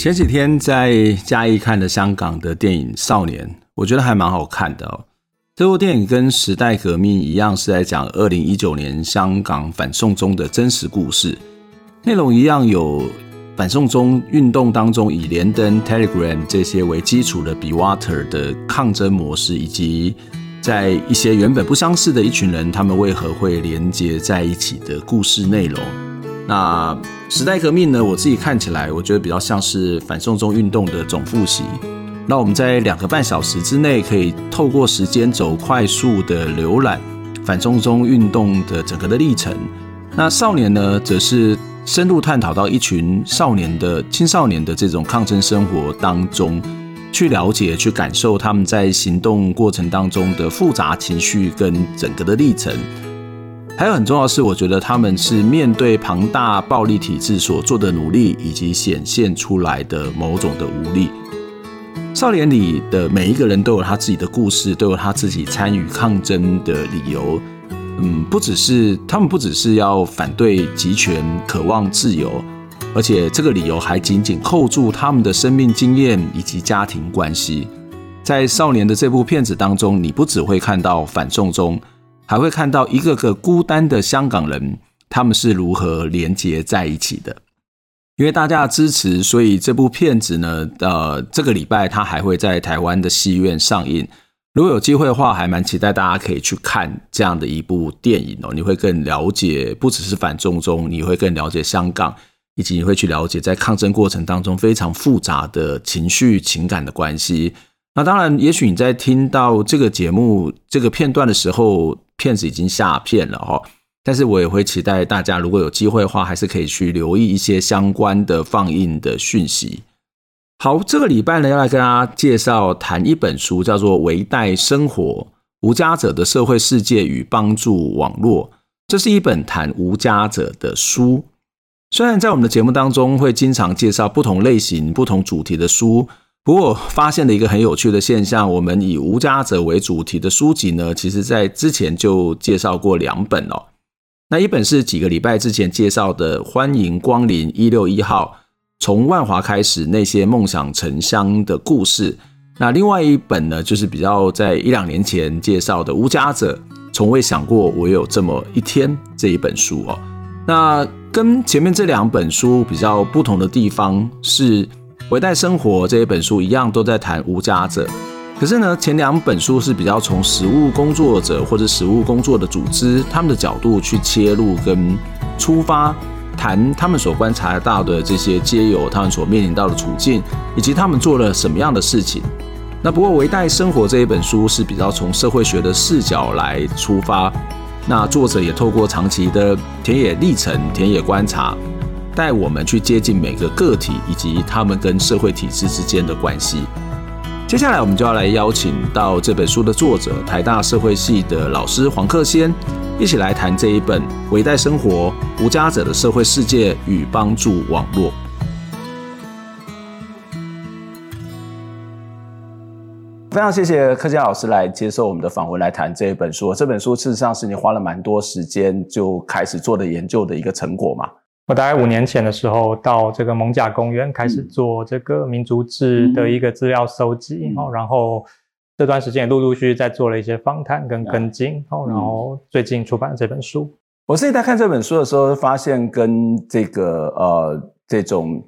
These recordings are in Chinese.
前几天在嘉义看的香港的电影《少年》。我觉得还蛮好看的哦。这部电影跟时代革命一样，是在讲二零一九年香港反送中的真实故事。内容一样有反送中运动当中以连登、Telegram 这些为基础的 B Water 的抗争模式，以及在一些原本不相识的一群人，他们为何会连接在一起的故事内容。那时代革命呢？我自己看起来，我觉得比较像是反送中运动的总复习。那我们在两个半小时之内，可以透过时间轴快速的浏览反送中运动的整个的历程。那少年呢，则是深入探讨到一群少年的青少年的这种抗争生活当中，去了解、去感受他们在行动过程当中的复杂情绪跟整个的历程。还有很重要的是，我觉得他们是面对庞大暴力体制所做的努力，以及显现出来的某种的无力。少年里的每一个人都有他自己的故事，都有他自己参与抗争的理由。嗯，不只是他们，不只是要反对集权、渴望自由，而且这个理由还紧紧扣住他们的生命经验以及家庭关系。在少年的这部片子当中，你不只会看到反送中，还会看到一个个孤单的香港人，他们是如何连接在一起的。因为大家的支持，所以这部片子呢，呃，这个礼拜它还会在台湾的戏院上映。如果有机会的话，还蛮期待大家可以去看这样的一部电影哦。你会更了解，不只是反中中，你会更了解香港，以及你会去了解在抗争过程当中非常复杂的情绪情感的关系。那当然，也许你在听到这个节目这个片段的时候，片子已经下片了哈。但是我也会期待大家，如果有机会的话，还是可以去留意一些相关的放映的讯息。好，这个礼拜呢，要来跟大家介绍谈一本书，叫做《微代生活：无家者的社会世界与帮助网络》。这是一本谈无家者的书。虽然在我们的节目当中会经常介绍不同类型、不同主题的书，不过我发现了一个很有趣的现象：我们以无家者为主题的书籍呢，其实在之前就介绍过两本哦。那一本是几个礼拜之前介绍的《欢迎光临一六一号》，从万华开始那些梦想城乡的故事。那另外一本呢，就是比较在一两年前介绍的《无家者》，从未想过我有这么一天这一本书哦。那跟前面这两本书比较不同的地方是，《微带生活》这一本书一样都在谈无家者。可是呢，前两本书是比较从实务工作者或者实务工作的组织他们的角度去切入跟出发，谈他们所观察到的这些街友他们所面临到的处境，以及他们做了什么样的事情。那不过《微带生活》这一本书是比较从社会学的视角来出发，那作者也透过长期的田野历程、田野观察，带我们去接近每个个体以及他们跟社会体制之间的关系。接下来，我们就要来邀请到这本书的作者，台大社会系的老师黄克先，一起来谈这一本《微带生活：无家者的社会世界与帮助网络》。非常谢谢克先老师来接受我们的访问，来谈这一本书。这本书事实上是你花了蛮多时间就开始做的研究的一个成果嘛？我大概五年前的时候到这个蒙贾公园开始做这个民族志的一个资料收集，哦，然后这段时间也陆陆续续在做了一些访谈跟跟进，哦，然后最近出版了这本书。我自己在看这本书的时候，发现跟这个呃这种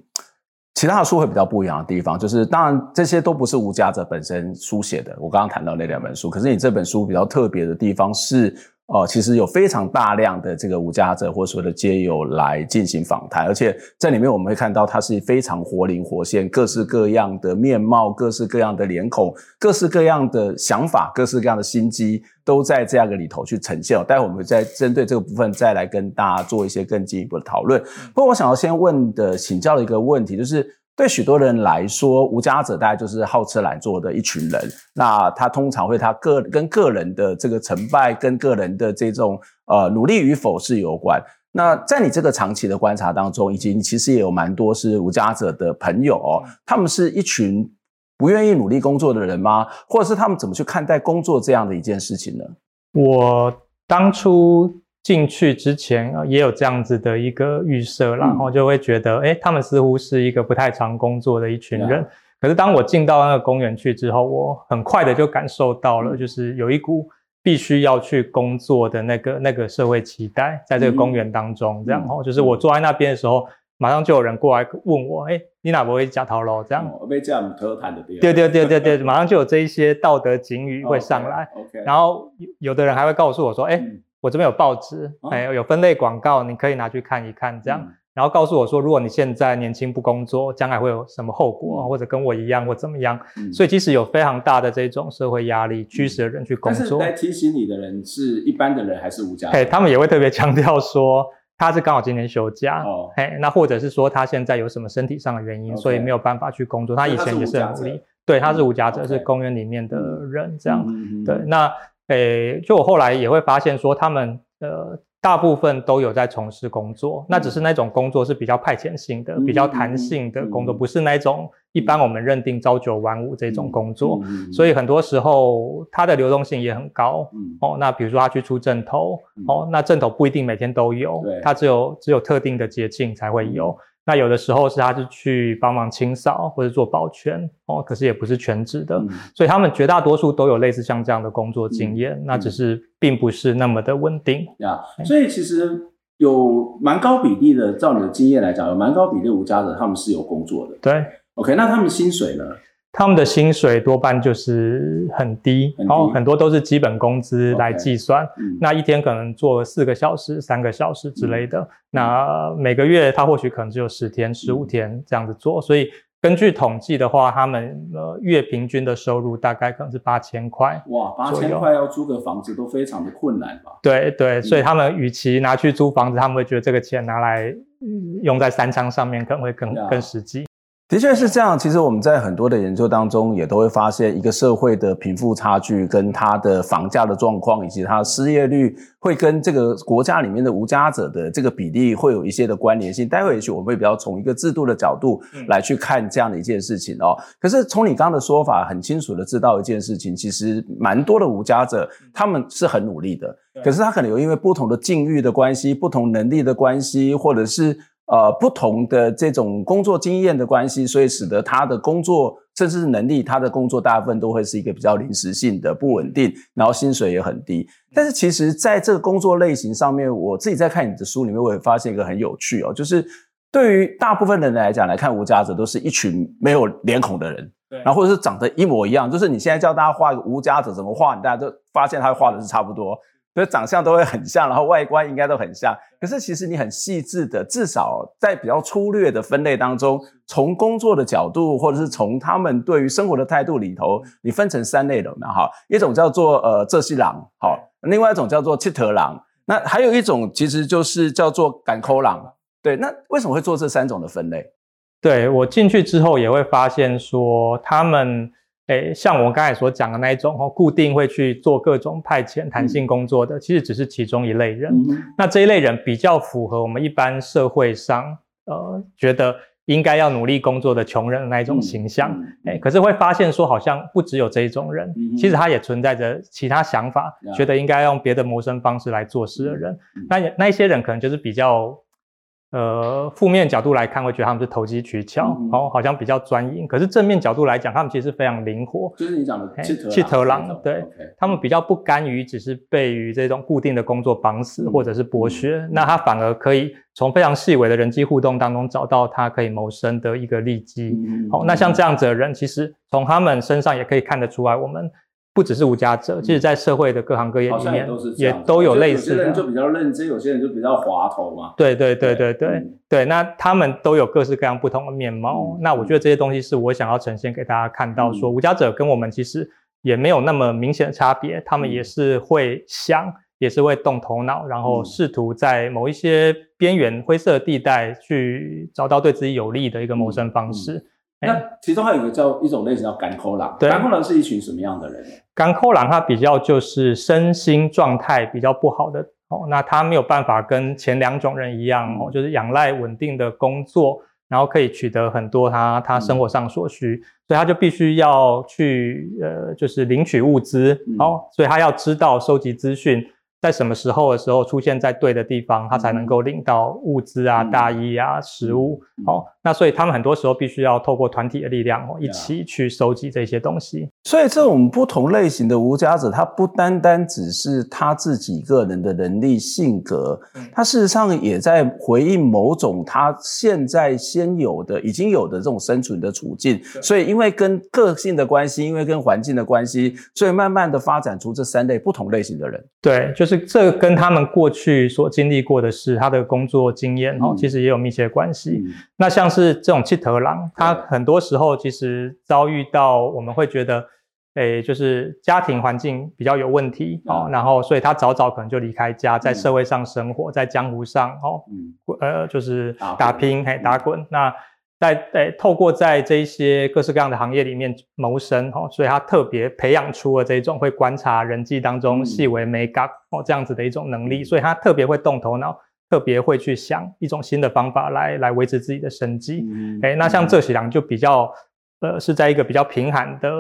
其他的书会比较不一样的地方，就是当然这些都不是无家者本身书写的，我刚刚谈到那两本书，可是你这本书比较特别的地方是。哦，其实有非常大量的这个无家者或所谓的街友来进行访谈，而且在里面我们会看到它是非常活灵活现，各式各样的面貌，各式各样的脸孔，各式各样的想法，各式各样的心机都在这样个里头去呈现。待会我们再针对这个部分再来跟大家做一些更进一步的讨论。不过我想要先问的请教的一个问题就是，对许多人来说，无家者大概就是好吃懒做的一群人。那他通常会他个跟个人的这个成败，跟个人的这种呃努力与否是有关。那在你这个长期的观察当中，以及你其实也有蛮多是无家者的朋友哦，他们是一群不愿意努力工作的人吗？或者是他们怎么去看待工作这样的一件事情呢？我当初。进去之前也有这样子的一个预设，然后就会觉得，哎，他们似乎是一个不太常工作的一群人。可是当我进到那个公园去之后，我很快的就感受到了，就是有一股必须要去工作的那个那个社会期待，在这个公园当中，这样哦，就是我坐在那边的时候，马上就有人过来问我，哎，你哪不会假头喽？这样，我被这样偷谈的，对对对对对，马上就有这一些道德警语会上来。然后有的人还会告诉我说，哎。我这边有报纸，哎，有分类广告，你可以拿去看一看，这样，然后告诉我说，如果你现在年轻不工作，将来会有什么后果，或者跟我一样或怎么样。所以即使有非常大的这种社会压力，驱使人去工作。但是来提醒你的人是一般的人还是无家者？哎，他们也会特别强调说，他是刚好今天休假，哦，哎，那或者是说他现在有什么身体上的原因，所以没有办法去工作。他以前也是很努力，对，他是无家者，是公园里面的人，这样，对，那。诶，就我后来也会发现说，他们呃大部分都有在从事工作，那只是那种工作是比较派遣性的、比较弹性的工作，不是那种一般我们认定朝九晚五这种工作。所以很多时候它的流动性也很高。哦，那比如说他去出正头，哦，那正头不一定每天都有，他只有只有特定的节庆才会有。那有的时候是他是去帮忙清扫或者做保全哦，可是也不是全职的，嗯、所以他们绝大多数都有类似像这样的工作经验，嗯、那只是并不是那么的稳定。呀、嗯，所以其实有蛮高比例的，照你的经验来讲，有蛮高比例无家者他们是有工作的。对，OK，那他们薪水呢？他们的薪水多半就是很低，然后很多都是基本工资来计算。那一天可能做四个小时、三个小时之类的。那每个月他或许可能只有十天、十五天这样子做。所以根据统计的话，他们呃月平均的收入大概可能是八千块。哇，八千块要租个房子都非常的困难吧？对对，所以他们与其拿去租房子，他们会觉得这个钱拿来用在三餐上面可能会更更实际。的确是这样。其实我们在很多的研究当中，也都会发现，一个社会的贫富差距跟它的房价的状况，以及它失业率，会跟这个国家里面的无家者的这个比例会有一些的关联性。待会也许我们会比较从一个制度的角度来去看这样的一件事情哦。可是从你刚刚的说法，很清楚的知道一件事情，其实蛮多的无家者他们是很努力的，可是他可能有因为不同的境遇的关系、不同能力的关系，或者是。呃，不同的这种工作经验的关系，所以使得他的工作甚至是能力，他的工作大部分都会是一个比较临时性的、不稳定，然后薪水也很低。但是其实在这个工作类型上面，我自己在看你的书里面，我也发现一个很有趣哦，就是对于大部分人来讲来看，无家者都是一群没有脸孔的人，然后或者是长得一模一样，就是你现在叫大家画一个无家者怎么画，你大家都发现他画的是差不多。所以长相都会很像，然后外观应该都很像。可是其实你很细致的，至少在比较粗略的分类当中，从工作的角度，或者是从他们对于生活的态度里头，你分成三类人嘛，哈，一种叫做呃这些狼，好，另外一种叫做七特狼，那还有一种其实就是叫做赶抠狼。对，那为什么会做这三种的分类？对，我进去之后也会发现说他们。诶，像我刚才所讲的那一种哦，固定会去做各种派遣、弹性工作的，其实只是其中一类人。嗯、那这一类人比较符合我们一般社会上呃觉得应该要努力工作的穷人的那一种形象。诶、嗯，可是会发现说，好像不只有这一种人，嗯、其实他也存在着其他想法，嗯、觉得应该用别的谋生方式来做事的人。嗯、那那一些人可能就是比较。呃，负面角度来看，会觉得他们是投机取巧，嗯、哦，好像比较专一。可是正面角度来讲，他们其实是非常灵活。就是你讲的七头狼，对他们比较不甘于只是被于这种固定的工作绑死，或者是剥削。嗯、那他反而可以从非常细微的人际互动当中找到他可以谋生的一个利基。嗯、好，那像这样子的人，其实从他们身上也可以看得出来，我们。不只是无家者，其实在社会的各行各业里面，也都有类似的。有些人就比较认真，有些人就比较滑头嘛。对对对对对、嗯、对，那他们都有各式各样不同的面貌。嗯、那我觉得这些东西是我想要呈现给大家看到说，无家者跟我们其实也没有那么明显的差别，他们也是会想，也是会动头脑，然后试图在某一些边缘灰色地带去找到对自己有利的一个谋生方式。嗯嗯、那其中还有一个叫一种类型叫甘苦郎，甘苦郎是一群什么样的人？干口狼他比较就是身心状态比较不好的哦，那他没有办法跟前两种人一样哦，就是仰赖稳定的工作。然后可以取得很多他他生活上所需，嗯、所以他就必须要去呃，就是领取物资，嗯、哦，所以他要知道收集资讯。在什么时候的时候出现在对的地方，他才能够领到物资啊、大衣啊、食物。好，那所以他们很多时候必须要透过团体的力量哦，一起去收集这些东西。所以这种不同类型的无家者，他不单单只是他自己个人的能力、性格，他事实上也在回应某种他现在先有的、已经有的这种生存的处境。所以因为跟个性的关系，因为跟环境的关系，所以慢慢的发展出这三类不同类型的人。对，就是。这跟他们过去所经历过的事，他的工作经验哦，其实也有密切关系。嗯、那像是这种七头狼，他很多时候其实遭遇到，我们会觉得，诶，就是家庭环境比较有问题哦，然后所以他早早可能就离开家，在社会上生活，在江湖上哦，呃，就是打拼，嘿，打滚。那在诶，透过在这一些各式各样的行业里面谋生哦，所以他特别培养出了这种会观察人际当中细微美感哦这样子的一种能力，所以他特别会动头脑，特别会去想一种新的方法来来维持自己的生计。诶，那像这喜良就比较呃是在一个比较贫寒的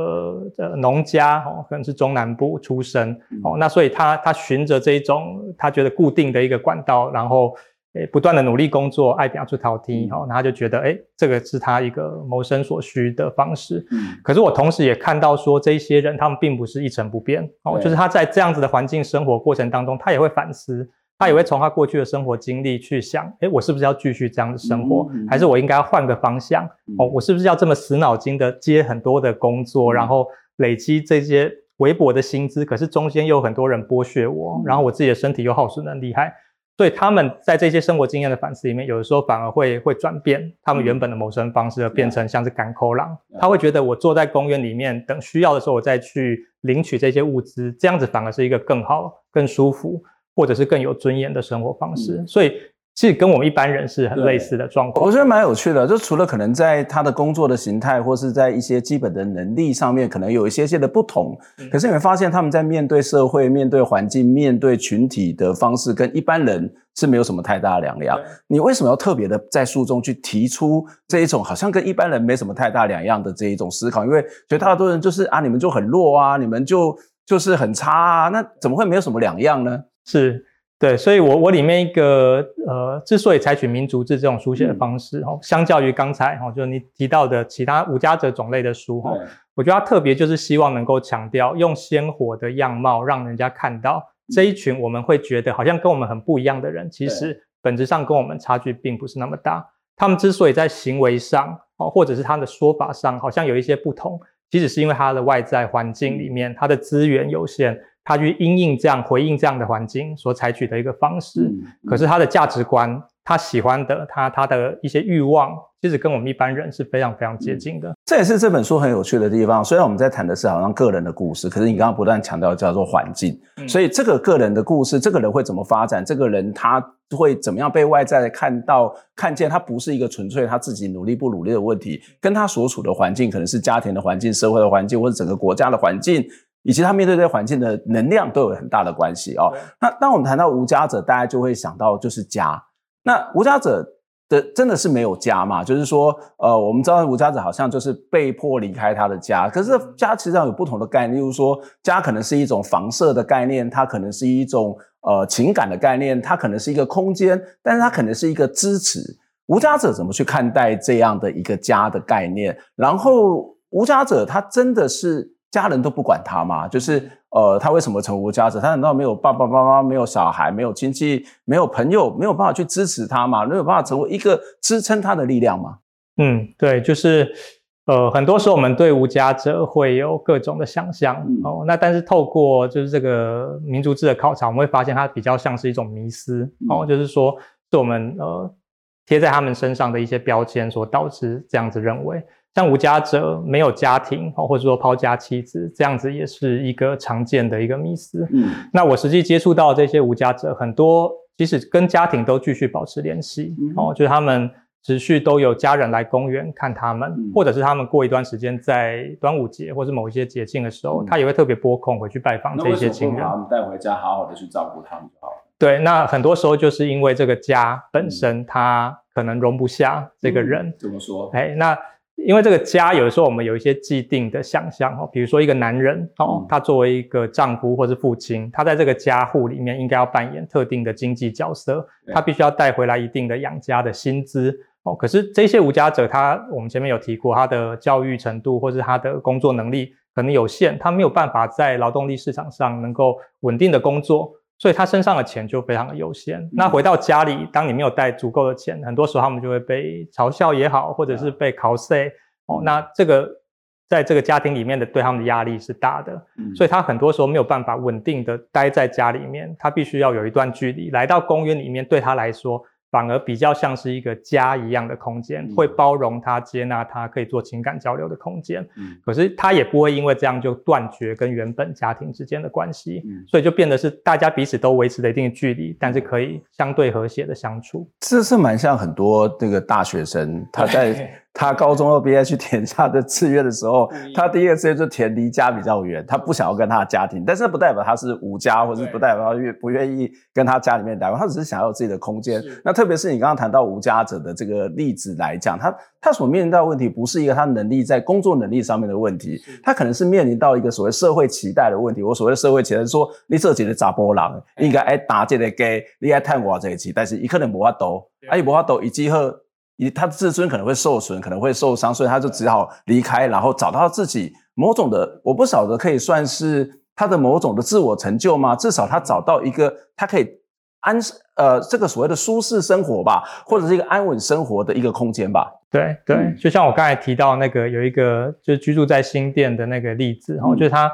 呃农家哦，可能是中南部出生哦，那所以他他循着这一种他觉得固定的一个管道，然后。诶，不断的努力工作，爱表出头天，然后他就觉得，诶，这个是他一个谋生所需的方式。嗯，可是我同时也看到说，这些人他们并不是一成不变，哦，就是他在这样子的环境生活过程当中，他也会反思，他也会从他过去的生活经历去想，诶，我是不是要继续这样的生活，还是我应该要换个方向？哦，我是不是要这么死脑筋的接很多的工作，然后累积这些微薄的薪资，可是中间又有很多人剥削我，然后我自己的身体又耗损的很厉害。所以他们在这些生活经验的反思里面，有的时候反而会会转变他们原本的谋生方式，而变成像是赶口狼。他会觉得我坐在公园里面等需要的时候，我再去领取这些物资，这样子反而是一个更好、更舒服，或者是更有尊严的生活方式。所以。其实跟我们一般人是很类似的状况，我觉得蛮有趣的。就除了可能在他的工作的形态，或是在一些基本的能力上面，可能有一些些的不同。可是你会发现，他们在面对社会、面对环境、面对群体的方式，跟一般人是没有什么太大的两样。你为什么要特别的在书中去提出这一种好像跟一般人没什么太大两样的这一种思考？因为绝大多数人就是啊，你们就很弱啊，你们就就是很差啊，那怎么会没有什么两样呢？是。对，所以我我里面一个呃，之所以采取民族志这种书写的方式，哦，相较于刚才哦，就是你提到的其他无家者种类的书，哈，我觉得它特别就是希望能够强调用鲜活的样貌，让人家看到这一群我们会觉得好像跟我们很不一样的人，其实本质上跟我们差距并不是那么大。他们之所以在行为上，哦，或者是他的说法上，好像有一些不同，其实是因为他的外在环境里面，他的资源有限。他去因应这样回应这样的环境所采取的一个方式，可是他的价值观，他喜欢的，他他的一些欲望，其实跟我们一般人是非常非常接近的。这也是这本书很有趣的地方。虽然我们在谈的是好像个人的故事，可是你刚刚不断强调叫做环境，所以这个个人的故事，这个人会怎么发展？这个人他会怎么样被外在看到、看见？他不是一个纯粹他自己努力不努力的问题，跟他所处的环境，可能是家庭的环境、社会的环境，或者整个国家的环境。以及他面对这些环境的能量都有很大的关系哦。那当我们谈到无家者，大家就会想到就是家。那无家者的真的是没有家嘛？就是说，呃，我们知道无家者好像就是被迫离开他的家。可是家其实上有不同的概念，例如说，家可能是一种房舍的概念，它可能是一种呃情感的概念，它可能是一个空间，但是它可能是一个支持。无家者怎么去看待这样的一个家的概念？然后，无家者他真的是？家人都不管他吗？就是呃，他为什么成为无家者？他难道没有爸爸妈妈、没有小孩、没有亲戚、没有朋友，没有办法去支持他吗？没有办法成为一个支撑他的力量吗？嗯，对，就是呃，很多时候我们对无家者会有各种的想象、嗯、哦。那但是透过就是这个民族志的考察，我们会发现它比较像是一种迷思、嗯、哦，就是说是我们呃贴在他们身上的一些标签所导致这样子认为。像无家者没有家庭，或者说抛家弃子，这样子也是一个常见的一个迷思。嗯，那我实际接触到这些无家者，很多即使跟家庭都继续保持联系，哦，就是他们持续都有家人来公园看他们，或者是他们过一段时间在端午节或者某一些节庆的时候，他也会特别拨空回去拜访这些亲人，把他们带回家，好好的去照顾他们就好了。对，那很多时候就是因为这个家本身他可能容不下这个人，怎么说？哎，那。因为这个家，有的时候我们有一些既定的想象哦，比如说一个男人哦，他作为一个丈夫或是父亲，他在这个家户里面应该要扮演特定的经济角色，他必须要带回来一定的养家的薪资哦。可是这些无家者，他我们前面有提过，他的教育程度或是他的工作能力可能有限，他没有办法在劳动力市场上能够稳定的工作。所以他身上的钱就非常的有限。那回到家里，当你没有带足够的钱，很多时候他们就会被嘲笑也好，或者是被考碎哦。那这个在这个家庭里面的对他们的压力是大的，所以他很多时候没有办法稳定的待在家里面，他必须要有一段距离，来到公园里面，对他来说。反而比较像是一个家一样的空间，会包容他、接纳他，可以做情感交流的空间。嗯，可是他也不会因为这样就断绝跟原本家庭之间的关系。嗯，所以就变得是大家彼此都维持了一定的距离，但是可以相对和谐的相处。这是蛮像很多这个大学生他在。他高中二毕业去填他的志愿的时候，他第一个志愿就填离家比较远，他不想要跟他的家庭，但是不代表他是无家，或是不代表他愿不愿意跟他家里面待，他只是想要有自己的空间。那特别是你刚刚谈到无家者的这个例子来讲，他他所面临到的问题不是一个他能力在工作能力上面的问题，他可能是面临到一个所谓社会期待的问题。我所谓的社会期待是说，你这几个查甫人应该爱打这个给你爱探我这一期，但是一可能无法度，啊，伊无法度，伊之后。他的自尊可能会受损，可能会受伤，所以他就只好离开，然后找到自己某种的，我不晓得可以算是他的某种的自我成就吗？至少他找到一个他可以安呃这个所谓的舒适生活吧，或者是一个安稳生活的一个空间吧。对对，就像我刚才提到那个有一个就是居住在新店的那个例子，然后就是他。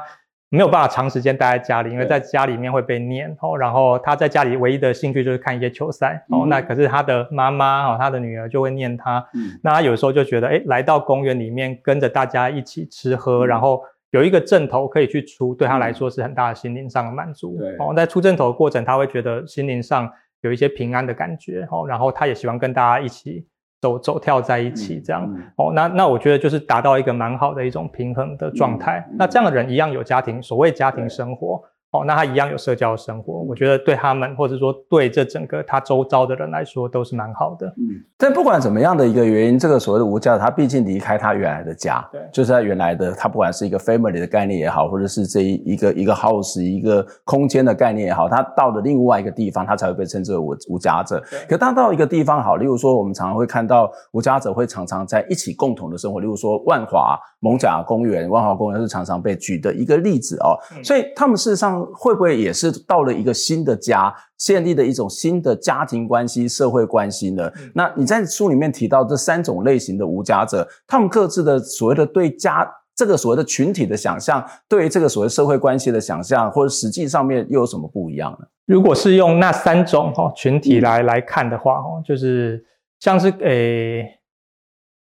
没有办法长时间待在家里，因为在家里面会被念哦。然后他在家里唯一的兴趣就是看一些球赛哦。那可是他的妈妈哦，他的女儿就会念他。那他有时候就觉得，哎，来到公园里面跟着大家一起吃喝，然后有一个阵头可以去出，对他来说是很大的心灵上的满足。哦，在出阵头的过程，他会觉得心灵上有一些平安的感觉哦。然后他也喜欢跟大家一起。走走跳在一起，这样、嗯嗯、哦，那那我觉得就是达到一个蛮好的一种平衡的状态。那这样的人一样有家庭，所谓家庭生活。哦，那他一样有社交生活，我觉得对他们，或者说对这整个他周遭的人来说，都是蛮好的。嗯，但不管怎么样的一个原因，这个所谓的无家，他毕竟离开他原来的家，对，就是他原来的，他不管是一个 family 的概念也好，或者是这一一个一个 house 一个空间的概念也好，他到了另外一个地方，他才会被称之为无无家者。对，可他到一个地方好，例如说我们常常会看到无家者会常常在一起共同的生活，例如说万华蒙甲公园，万华公园是常常被举的一个例子哦。嗯，所以他们事实上会不会也是到了一个新的家，建立的一种新的家庭关系、社会关系呢？嗯、那你在书里面提到这三种类型的无家者，他们各自的所谓的对家这个所谓的群体的想象，对于这个所谓社会关系的想象，或者实际上面又有什么不一样呢？如果是用那三种哈群体来来看的话，哈，就是像是诶。欸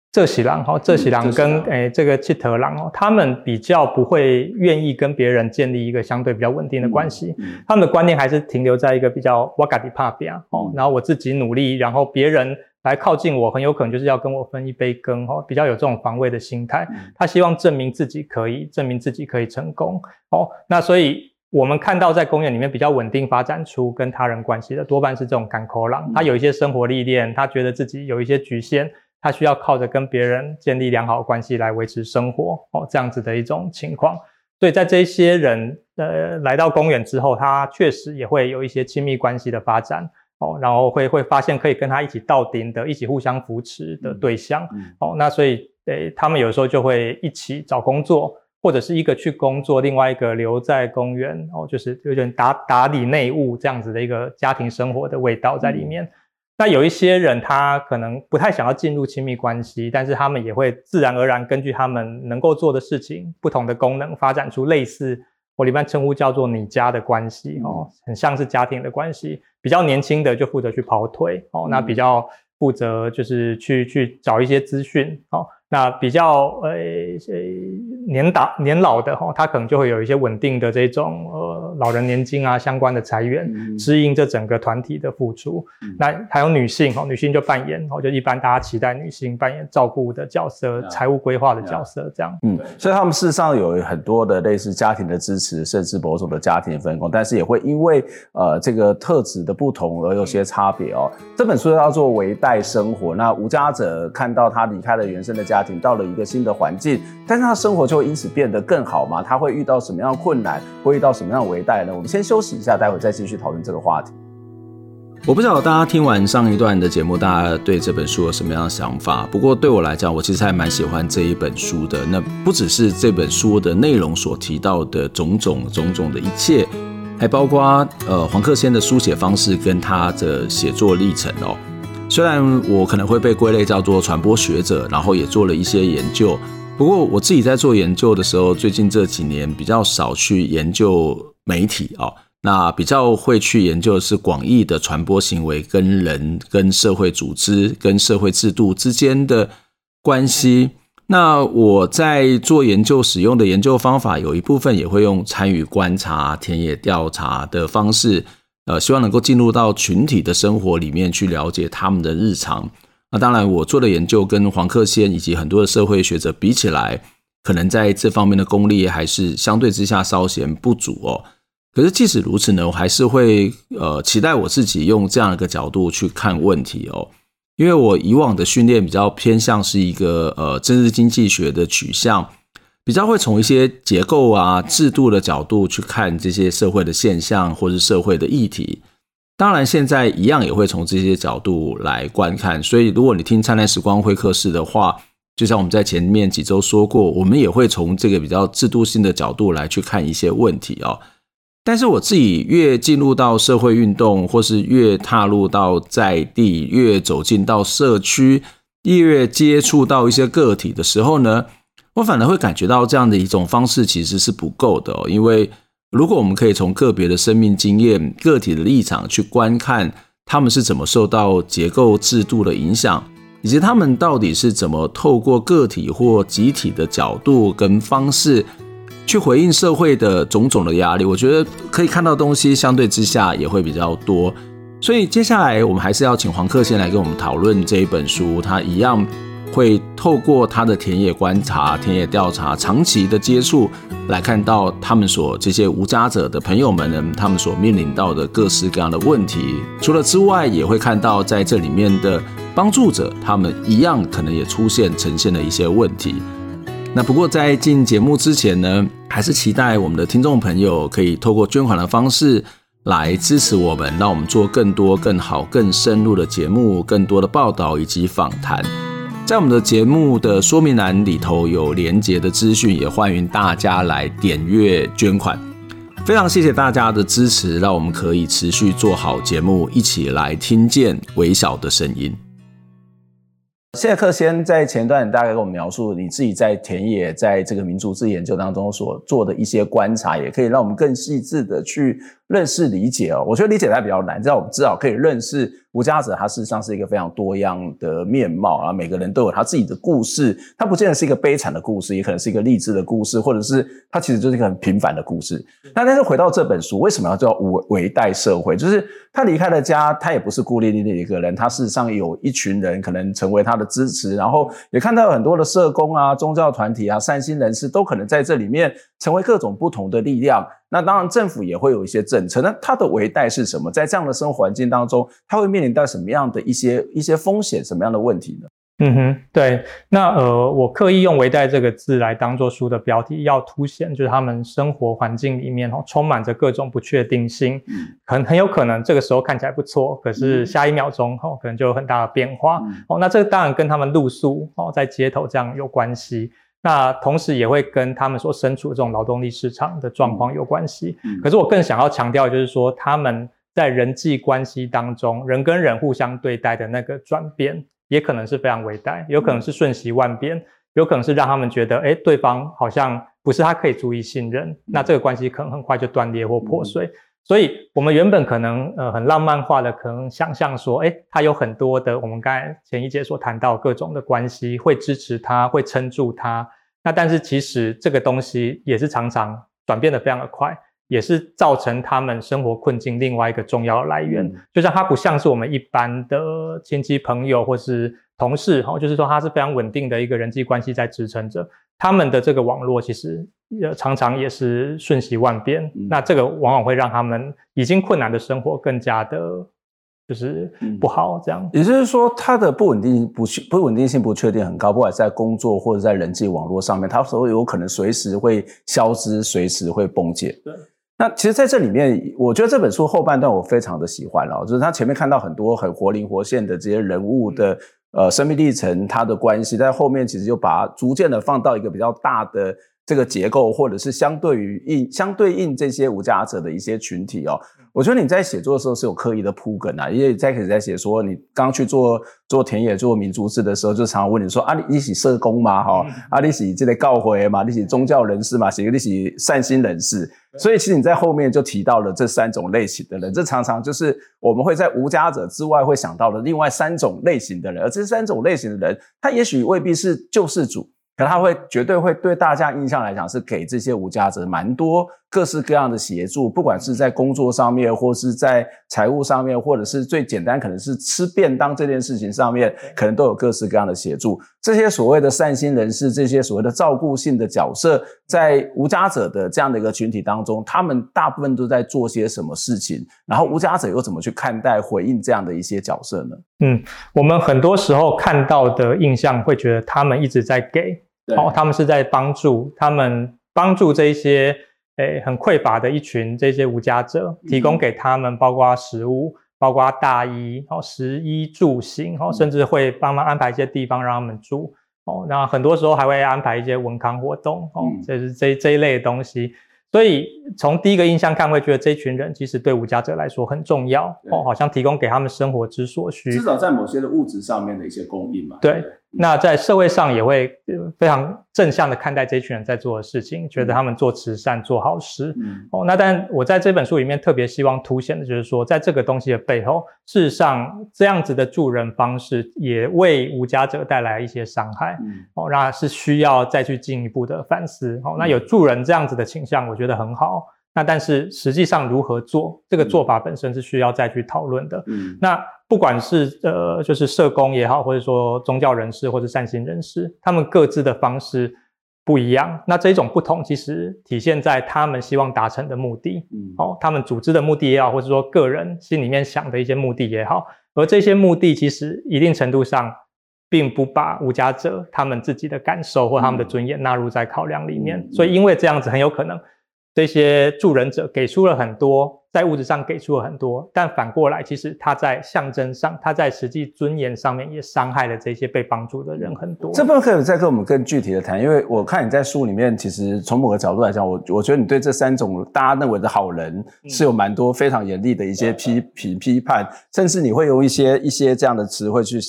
这喜狼哈，这喜狼跟诶、欸、这个七头狼哦，他们比较不会愿意跟别人建立一个相对比较稳定的关系，他们的观念还是停留在一个比较我家己打拼哦，然后我自己努力，然后别人来靠近我，很有可能就是要跟我分一杯羹哦，比较有这种防卫的心态，他希望证明自己可以，证明自己可以成功哦，那所以我们看到在公园里面比较稳定发展出跟他人关系的，多半是这种甘口狼，他有一些生活历练，他觉得自己有一些局限。他需要靠着跟别人建立良好的关系来维持生活哦，这样子的一种情况。所以在这些人呃来到公园之后，他确实也会有一些亲密关系的发展哦，然后会会发现可以跟他一起到顶的、一起互相扶持的对象哦。那所以诶，他们有时候就会一起找工作，或者是一个去工作，另外一个留在公园哦，就是有点打打理内务这样子的一个家庭生活的味道在里面。那有一些人，他可能不太想要进入亲密关系，但是他们也会自然而然根据他们能够做的事情、不同的功能，发展出类似我一般称呼叫做“你家”的关系哦，很像是家庭的关系。比较年轻的就负责去跑腿哦，那比较负责就是去去找一些资讯哦，那比较呃呃年大年老的哈，他可能就会有一些稳定的这种呃老人年金啊相关的财源，支应这整个团体的付出。嗯、那还有女性哈，女性就扮演哦，就一般大家期待女性扮演照顾的角色、财务规划的角色这样。嗯，所以他们事实上有很多的类似家庭的支持，甚至某种的家庭分工，但是也会因为呃这个特质的不同而有些差别哦。这本书叫做《为代生活》，那无家者看到他离开了原生的家。家庭到了一个新的环境，但是他生活就会因此变得更好吗？他会遇到什么样的困难？会遇到什么样的危殆呢？我们先休息一下，待会再继续讨论这个话题。我不知道大家听完上一段的节目，大家对这本书有什么样的想法？不过对我来讲，我其实还蛮喜欢这一本书的。那不只是这本书的内容所提到的种种种种的一切，还包括呃黄克先的书写方式跟他的写作历程哦。虽然我可能会被归类叫做传播学者，然后也做了一些研究，不过我自己在做研究的时候，最近这几年比较少去研究媒体啊，那比较会去研究的是广义的传播行为跟人、跟社会组织、跟社会制度之间的关系。那我在做研究使用的研究方法，有一部分也会用参与观察、田野调查的方式。呃，希望能够进入到群体的生活里面去了解他们的日常。那当然，我做的研究跟黄克先以及很多的社会学者比起来，可能在这方面的功力还是相对之下稍显不足哦。可是即使如此呢，我还是会呃期待我自己用这样一个角度去看问题哦。因为我以往的训练比较偏向是一个呃政治经济学的取向。比较会从一些结构啊、制度的角度去看这些社会的现象或是社会的议题。当然，现在一样也会从这些角度来观看。所以，如果你听灿烂时光会客室的话，就像我们在前面几周说过，我们也会从这个比较制度性的角度来去看一些问题哦。但是，我自己越进入到社会运动，或是越踏入到在地，越走进到社区，越接触到一些个体的时候呢，我反而会感觉到这样的一种方式其实是不够的，因为如果我们可以从个别的生命经验、个体的立场去观看他们是怎么受到结构制度的影响，以及他们到底是怎么透过个体或集体的角度跟方式去回应社会的种种的压力，我觉得可以看到东西相对之下也会比较多。所以接下来我们还是要请黄克先来跟我们讨论这一本书，他一样。会透过他的田野观察、田野调查、长期的接触，来看到他们所这些无家者的朋友们呢，他们所面临到的各式各样的问题。除了之外，也会看到在这里面的帮助者，他们一样可能也出现呈现了一些问题。那不过在进节目之前呢，还是期待我们的听众朋友可以透过捐款的方式来支持我们，让我们做更多、更好、更深入的节目、更多的报道以及访谈。在我们的节目的说明栏里头有连结的资讯，也欢迎大家来点阅捐款。非常谢谢大家的支持，让我们可以持续做好节目，一起来听见微小的声音。谢克先在前段大概跟我们描述你自己在田野，在这个民族志研究当中所做的一些观察，也可以让我们更细致的去认识理解哦。我觉得理解它比较难，这样我们至少可以认识无家者，他事实上是一个非常多样的面貌啊。每个人都有他自己的故事，他不见得是一个悲惨的故事，也可能是一个励志的故事，或者是他其实就是一个很平凡的故事。那但是回到这本书，为什么要叫微微带社会？就是他离开了家，他也不是孤零零的一个人，他事实上有一群人可能成为他的支持，然后也看到很多的社工啊、宗教团体啊、善心人士都可能在这里面成为各种不同的力量。那当然，政府也会有一些政策。那它的微带是什么？在这样的生活环境当中，它会面临到什么样的一些一些风险，什么样的问题呢？嗯哼，对。那呃，我刻意用“微带”这个字来当做书的标题，要凸显就是他们生活环境里面哦，充满着各种不确定性。嗯，很很有可能这个时候看起来不错，可是下一秒钟哦，可能就有很大的变化。嗯、哦，那这个当然跟他们露宿哦，在街头这样有关系。那同时也会跟他们所身处的这种劳动力市场的状况有关系。可是我更想要强调，就是说他们在人际关系当中，人跟人互相对待的那个转变，也可能是非常微带，有可能是瞬息万变，有可能是让他们觉得，哎，对方好像不是他可以足以信任，那这个关系可能很快就断裂或破碎。所以我们原本可能呃很浪漫化的，可能想象说，哎，他有很多的我们刚才前一节所谈到各种的关系，会支持他，会撑住他。那但是其实这个东西也是常常转变的非常的快，也是造成他们生活困境另外一个重要来源。嗯、就像他不像是我们一般的亲戚朋友或是同事，哈，就是说他是非常稳定的一个人际关系在支撑着他们的这个网络，其实也常常也是瞬息万变。嗯、那这个往往会让他们已经困难的生活更加的。就是不好，这样、嗯。也就是说，它的不稳定不不稳定性不确定很高，不管在工作或者在人际网络上面，它所有可能随时会消失，随时会崩解。对。那其实在这里面，我觉得这本书后半段我非常的喜欢哦，就是他前面看到很多很活灵活现的这些人物的、嗯、呃生命历程，他的关系，在后面其实就把它逐渐的放到一个比较大的。这个结构，或者是相对于应相对应这些无家者的一些群体哦，我觉得你在写作的时候是有刻意的铺梗啊，因为在开始在写说你刚去做做田野做民族志的时候，就常常问你说啊，你你是社工吗？哈、嗯，啊，你是这个告回嘛？你是宗教人士嘛？写个你是善心人士，所以其实你在后面就提到了这三种类型的人，这常常就是我们会在无家者之外会想到的另外三种类型的人，而这三种类型的人，他也许未必是救世主。可他会绝对会对大家印象来讲是给这些无家者蛮多各式各样的协助，不管是在工作上面，或是在财务上面，或者是最简单可能是吃便当这件事情上面，可能都有各式各样的协助。这些所谓的善心人士，这些所谓的照顾性的角色，在无家者的这样的一个群体当中，他们大部分都在做些什么事情？然后无家者又怎么去看待回应这样的一些角色呢？嗯，我们很多时候看到的印象会觉得他们一直在给。哦，他们是在帮助他们帮助这一些诶很匮乏的一群这些无家者，提供给他们包括食物、包括大衣、哦食衣住行，哦甚至会帮忙安排一些地方让他们住，哦，那很多时候还会安排一些文康活动，哦，这是这这一类的东西。所以从第一个印象看，会觉得这群人其实对无家者来说很重要，哦，好像提供给他们生活之所需，至少在某些的物质上面的一些供应嘛。对。那在社会上也会非常正向的看待这群人在做的事情，觉得他们做慈善做好事。嗯，哦，那但我在这本书里面特别希望凸显的就是说，在这个东西的背后，事实上这样子的助人方式也为无家者带来一些伤害。嗯，哦，那是需要再去进一步的反思。哦，那有助人这样子的倾向，我觉得很好。那但是实际上如何做，这个做法本身是需要再去讨论的。嗯，那不管是呃，就是社工也好，或者说宗教人士或者善心人士，他们各自的方式不一样。那这种不同其实体现在他们希望达成的目的，嗯，哦，他们组织的目的也好，或者说个人心里面想的一些目的也好，而这些目的其实一定程度上并不把无家者他们自己的感受或他们的尊严纳入在考量里面。所以因为这样子很有可能。这些助人者给出了很多，在物质上给出了很多，但反过来，其实他在象征上，他在实际尊严上面也伤害了这些被帮助的人很多。这部分可以再跟我们更具体的谈，因为我看你在书里面，其实从某个角度来讲，我我觉得你对这三种大家认为的好人是有蛮多非常严厉的一些批评批判，甚至你会用一些一些这样的词汇去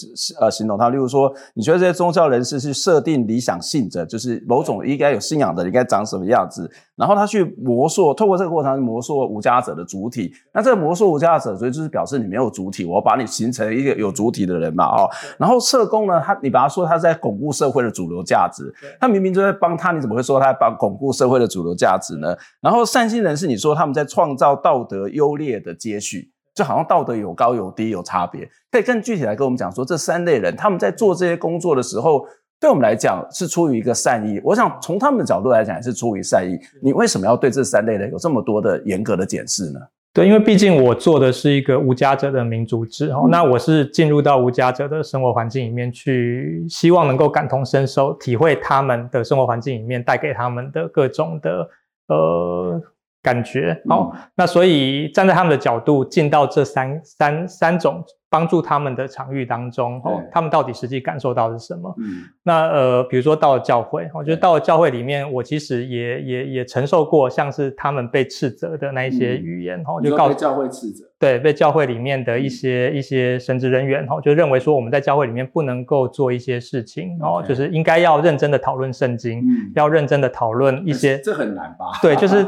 呃形容他，例如说，你觉得这些宗教人士去设定理想信者，就是某种应该有信仰的应该长什么样子，然后他去模塑，透过这个过程去模塑无家者的主体，那这个魔术无价者，所以就是表示你没有主体，我把你形成一个有主体的人嘛，哦，然后社工呢，他你把他说他在巩固社会的主流价值，他明明就在帮他，你怎么会说他在帮巩固社会的主流价值呢？然后善心人士，你说他们在创造道德优劣的阶序，就好像道德有高有低有差别，可以更具体来跟我们讲说，这三类人他们在做这些工作的时候。对我们来讲是出于一个善意，我想从他们的角度来讲也是出于善意。你为什么要对这三类人有这么多的严格的检视呢？对，因为毕竟我做的是一个无家者的民族志哦，那我是进入到无家者的生活环境里面去，希望能够感同身受，体会他们的生活环境里面带给他们的各种的呃感觉。好，那所以站在他们的角度进到这三三三种。帮助他们的场域当中，哦，他们到底实际感受到的是什么？嗯，那呃，比如说到了教会，我觉得到了教会里面，我其实也也也承受过像是他们被斥责的那一些语言，哦，就告诉教会斥责，对，被教会里面的一些一些神职人员，哦，就认为说我们在教会里面不能够做一些事情，哦，就是应该要认真的讨论圣经，要认真的讨论一些，这很难吧？对，就是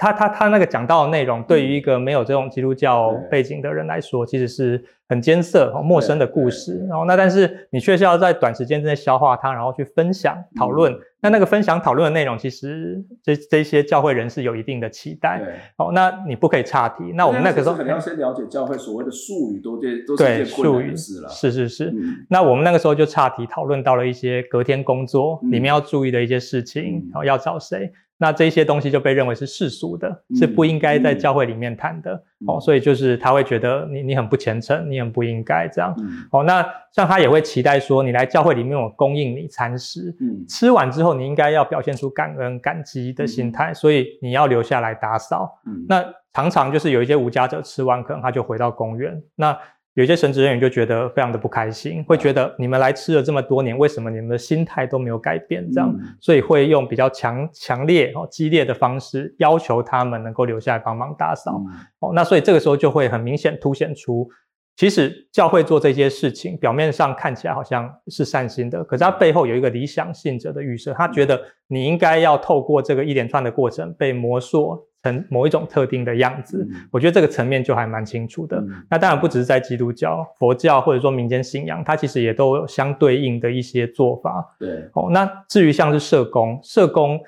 他他他那个讲到的内容，对于一个没有这种基督教背景的人来说，其实是很艰涩、陌生的故事。然后那但是你却是要在短时间之内消化它，然后去分享讨论。那那个分享讨论的内容，其实这这些教会人士有一定的期待。哦，那你不可以岔题。那我们那个时候可能要先了解教会所谓的术语都这都是些困难的事了。是是是。那我们那个时候就岔题讨论到了一些隔天工作里面要注意的一些事情，然后要找谁。那这些东西就被认为是世俗的，嗯、是不应该在教会里面谈的、嗯、哦，所以就是他会觉得你你很不虔诚，你很不应该这样、嗯、哦。那像他也会期待说，你来教会里面我供应你餐食，嗯，吃完之后你应该要表现出感恩感激的心态，嗯、所以你要留下来打扫。嗯，那常常就是有一些无家者吃完可能他就回到公园那。有些神职人员就觉得非常的不开心，会觉得你们来吃了这么多年，为什么你们的心态都没有改变？这样，所以会用比较强强烈、哦激烈的方式要求他们能够留下来帮忙打扫。哦，那所以这个时候就会很明显凸显出，其实教会做这些事情，表面上看起来好像是善心的，可是它背后有一个理想信者的预设，他觉得你应该要透过这个一连串的过程被磨塑。成某一种特定的样子，嗯、我觉得这个层面就还蛮清楚的。嗯、那当然不只是在基督教、佛教或者说民间信仰，它其实也都有相对应的一些做法。对，哦，那至于像是社工，社工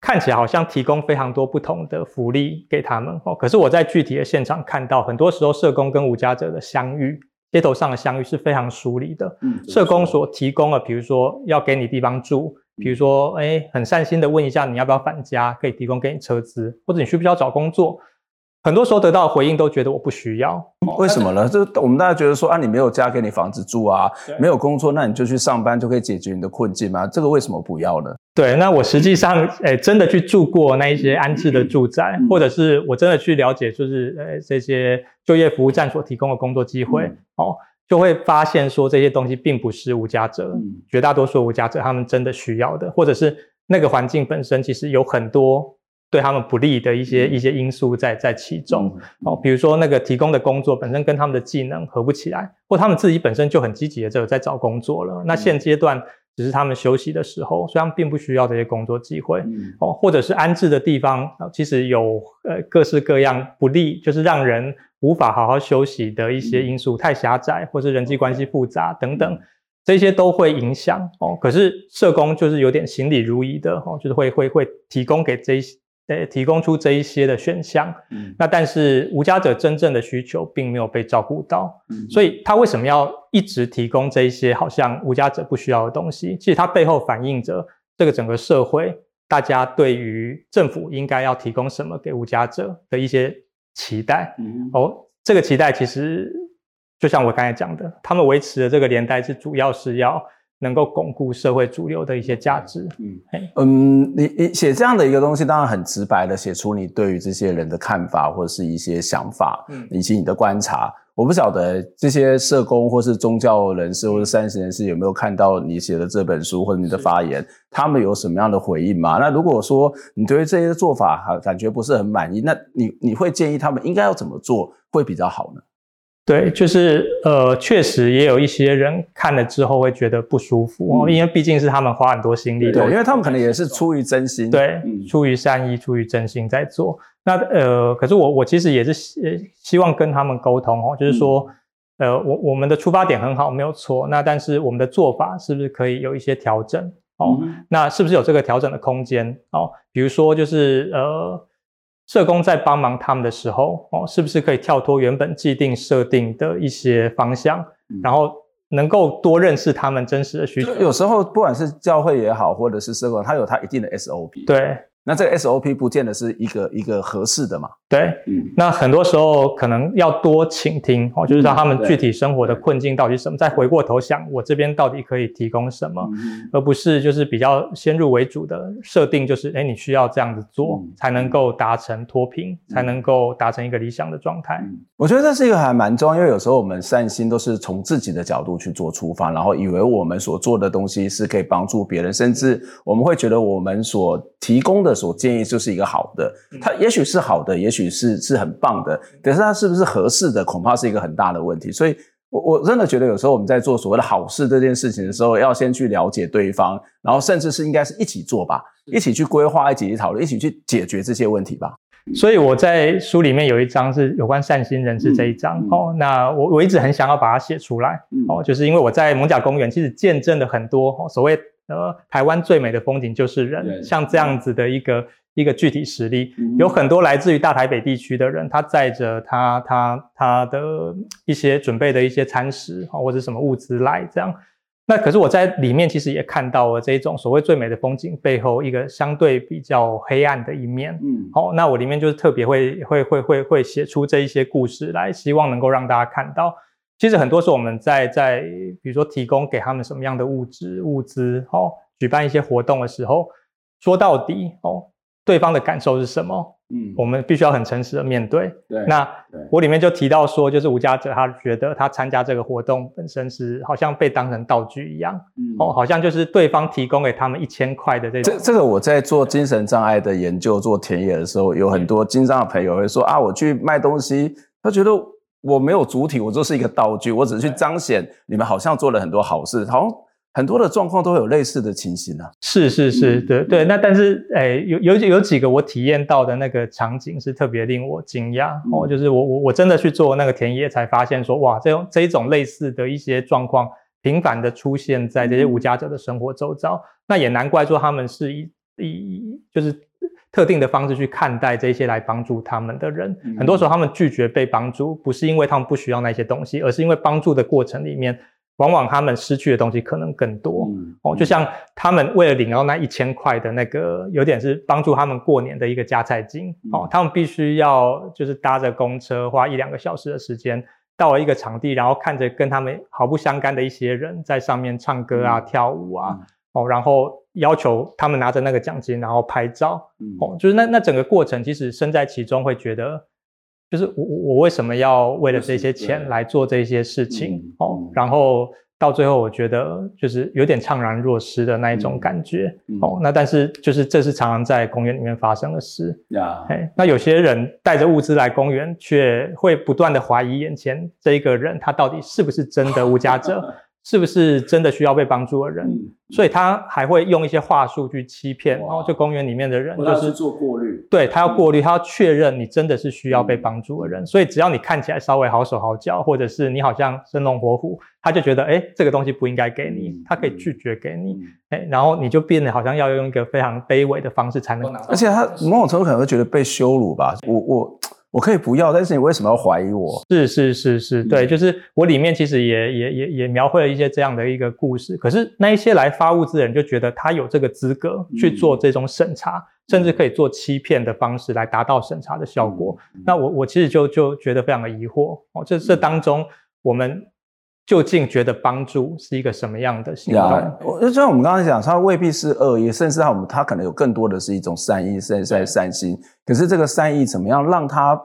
看起来好像提供非常多不同的福利给他们哦，可是我在具体的现场看到，很多时候社工跟无家者的相遇，街头上的相遇是非常疏离的。嗯，社工所提供的，比如说要给你地方住。比如说，哎，很善心的问一下你要不要返家，可以提供给你车资，或者你需不需要找工作？很多时候得到的回应都觉得我不需要，为什么呢？这我们大家觉得说啊，你没有家给你房子住啊，对没有工作，那你就去上班就可以解决你的困境吗？这个为什么不要呢？对，那我实际上哎，真的去住过那一些安置的住宅，嗯、或者是我真的去了解，就是呃这些就业服务站所提供的工作机会，嗯、哦。就会发现说，这些东西并不是无家者，嗯、绝大多数无家者他们真的需要的，或者是那个环境本身其实有很多对他们不利的一些、嗯、一些因素在在其中。哦，比如说那个提供的工作本身跟他们的技能合不起来，或他们自己本身就很积极的在在找工作了。那现阶段只是他们休息的时候，所以他们并不需要这些工作机会。嗯、哦，或者是安置的地方，其实有呃各式各样不利，就是让人。无法好好休息的一些因素，太狭窄，或是人际关系复杂等等，这些都会影响哦。可是社工就是有点行礼如仪的哦，就是会会会提供给这些，呃，提供出这一些的选项。嗯，那但是无家者真正的需求并没有被照顾到，嗯，所以他为什么要一直提供这一些好像无家者不需要的东西？其实它背后反映着这个整个社会大家对于政府应该要提供什么给无家者的一些。期待，嗯、哦，这个期待其实就像我刚才讲的，他们维持的这个年代是主要是要能够巩固社会主流的一些价值。嗯，嘿嗯，你你写这样的一个东西，当然很直白的写出你对于这些人的看法或者是一些想法，嗯，以及你的观察。我不晓得这些社工或是宗教人士或者三十人士有没有看到你写的这本书或者你的发言，他们有什么样的回应吗？那如果说你对于这些做法还感觉不是很满意，那你你会建议他们应该要怎么做会比较好呢？对，就是呃，确实也有一些人看了之后会觉得不舒服因为毕竟是他们花很多心力的，对，因为他们可能也是出于真心，对，嗯、出于善意，出于真心在做。那呃，可是我我其实也是希希望跟他们沟通哦，就是说，嗯、呃，我我们的出发点很好，没有错。那但是我们的做法是不是可以有一些调整哦？嗯、那是不是有这个调整的空间哦？比如说，就是呃，社工在帮忙他们的时候哦，是不是可以跳脱原本既定设定的一些方向，嗯、然后能够多认识他们真实的需求？有时候不管是教会也好，或者是社工，他有他一定的 SOP。对。那这个 SOP 不见得是一个一个合适的嘛？对，嗯，那很多时候可能要多倾听哦，就是让他们具体生活的困境到底是什么，再回过头想我这边到底可以提供什么，而不是就是比较先入为主的设定，就是哎你需要这样子做才能够达成脱贫，才能够达成一个理想的状态。我觉得这是一个还蛮重要，因为有时候我们善心都是从自己的角度去做出发，然后以为我们所做的东西是可以帮助别人，甚至我们会觉得我们所提供的。所建议就是一个好的，它也许是好的，也许是是很棒的，可是它是不是合适的，恐怕是一个很大的问题。所以，我我真的觉得有时候我们在做所谓的好事这件事情的时候，要先去了解对方，然后甚至是应该是一起做吧，一起去规划，一起去讨论，一起去解决这些问题吧。所以我在书里面有一章是有关善心人士这一章、嗯、哦。那我我一直很想要把它写出来、嗯、哦，就是因为我在蒙甲公园其实见证了很多、哦、所谓呃台湾最美的风景就是人，像这样子的一个一个具体实例，嗯、有很多来自于大台北地区的人，他载着他他他的一些准备的一些餐食啊、哦、或者什么物资来这样。那可是我在里面其实也看到了这种所谓最美的风景背后一个相对比较黑暗的一面。嗯，好，那我里面就是特别会会会会会写出这一些故事来，希望能够让大家看到，其实很多时候我们在在比如说提供给他们什么样的物质物资，哦，举办一些活动的时候，说到底哦，对方的感受是什么？嗯，我们必须要很诚实的面对。对，那我里面就提到说，就是吴家哲他觉得他参加这个活动本身是好像被当成道具一样，嗯，哦，好像就是对方提供给他们一千块的这种。这这个我在做精神障碍的研究、做田野的时候，有很多精障的朋友会说啊，我去卖东西，他觉得我没有主体，我就是一个道具，我只是去彰显你们好像做了很多好事，好像。很多的状况都会有类似的情形啊，是是是，对对。那但是，诶、欸，有有有几个我体验到的那个场景是特别令我惊讶、嗯、哦，就是我我我真的去做那个田野，才发现说，哇，这种这一种类似的一些状况频繁的出现在这些无家者的生活周遭，嗯、那也难怪说他们是一一就是特定的方式去看待这些来帮助他们的人。嗯、很多时候他们拒绝被帮助，不是因为他们不需要那些东西，而是因为帮助的过程里面。往往他们失去的东西可能更多、嗯、哦，就像他们为了领到那一千块的那个，有点是帮助他们过年的一个加菜金、嗯、哦，他们必须要就是搭着公车花一两个小时的时间到了一个场地，然后看着跟他们毫不相干的一些人在上面唱歌啊、嗯、跳舞啊、嗯、哦，然后要求他们拿着那个奖金然后拍照、嗯、哦，就是那那整个过程，其实身在其中会觉得。就是我我为什么要为了这些钱来做这些事情、嗯、哦？然后到最后，我觉得就是有点怅然若失的那一种感觉、嗯、哦。那但是就是这是常常在公园里面发生的事呀。嗯、那有些人带着物资来公园，却会不断的怀疑眼前这一个人，他到底是不是真的无家者？是不是真的需要被帮助的人？嗯、所以他还会用一些话术去欺骗，然后就公园里面的人，就是做过滤。对，他要过滤，他要确认你真的是需要被帮助的人。嗯、所以只要你看起来稍微好手好脚，或者是你好像生龙活虎，他就觉得哎，这个东西不应该给你，他可以拒绝给你。哎、嗯，然后你就变得好像要用一个非常卑微的方式才能拿到。而且他某种程度可能会觉得被羞辱吧。我我。我可以不要，但是你为什么要怀疑我？是是是是，对，就是我里面其实也也也也描绘了一些这样的一个故事。可是那一些来发物资的人就觉得他有这个资格去做这种审查，嗯、甚至可以做欺骗的方式来达到审查的效果。嗯、那我我其实就就觉得非常的疑惑哦，这这当中我们。究竟觉得帮助是一个什么样的行动？我就像我们刚才讲，它未必是恶意，甚至他我们他可能有更多的是一种善意，善善善心。可是这个善意怎么样让他？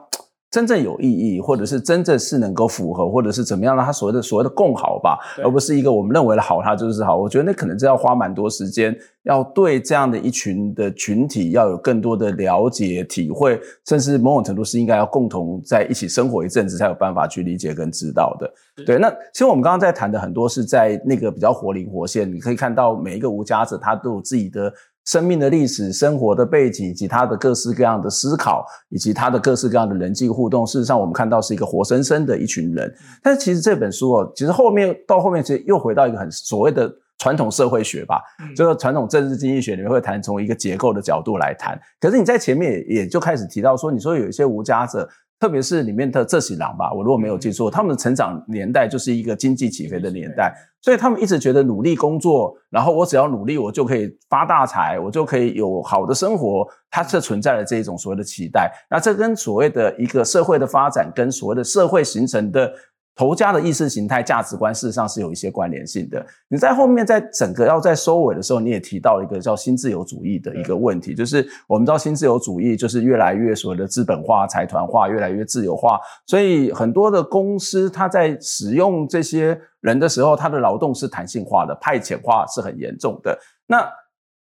真正有意义，或者是真正是能够符合，或者是怎么样让他所谓的所谓的共好吧，而不是一个我们认为的好，它就是好。我觉得那可能真要花蛮多时间，要对这样的一群的群体要有更多的了解、体会，甚至某种程度是应该要共同在一起生活一阵子，才有办法去理解跟知道的。对，那其实我们刚刚在谈的很多是在那个比较活灵活现，你可以看到每一个无家者他都有自己的。生命的历史、生活的背景，以及他的各式各样的思考，以及他的各式各样的人际互动，事实上，我们看到是一个活生生的一群人。但是，其实这本书哦，其实后面到后面，其实又回到一个很所谓的传统社会学吧，就是传统政治经济学里面会谈从一个结构的角度来谈。可是你在前面也也就开始提到说，你说有一些无家者。特别是里面的这几郎吧，我如果没有记错，他们的成长年代就是一个经济起飞的年代，所以他们一直觉得努力工作，然后我只要努力，我就可以发大财，我就可以有好的生活，它是存在了这一种所谓的期待。那这跟所谓的一个社会的发展，跟所谓的社会形成的。头家的意识形态、价值观，事实上是有一些关联性的。你在后面，在整个要在收尾的时候，你也提到一个叫新自由主义的一个问题，就是我们知道新自由主义就是越来越所谓的资本化、财团化，越来越自由化，所以很多的公司它在使用这些人的时候，它的劳动是弹性化的，派遣化是很严重的。那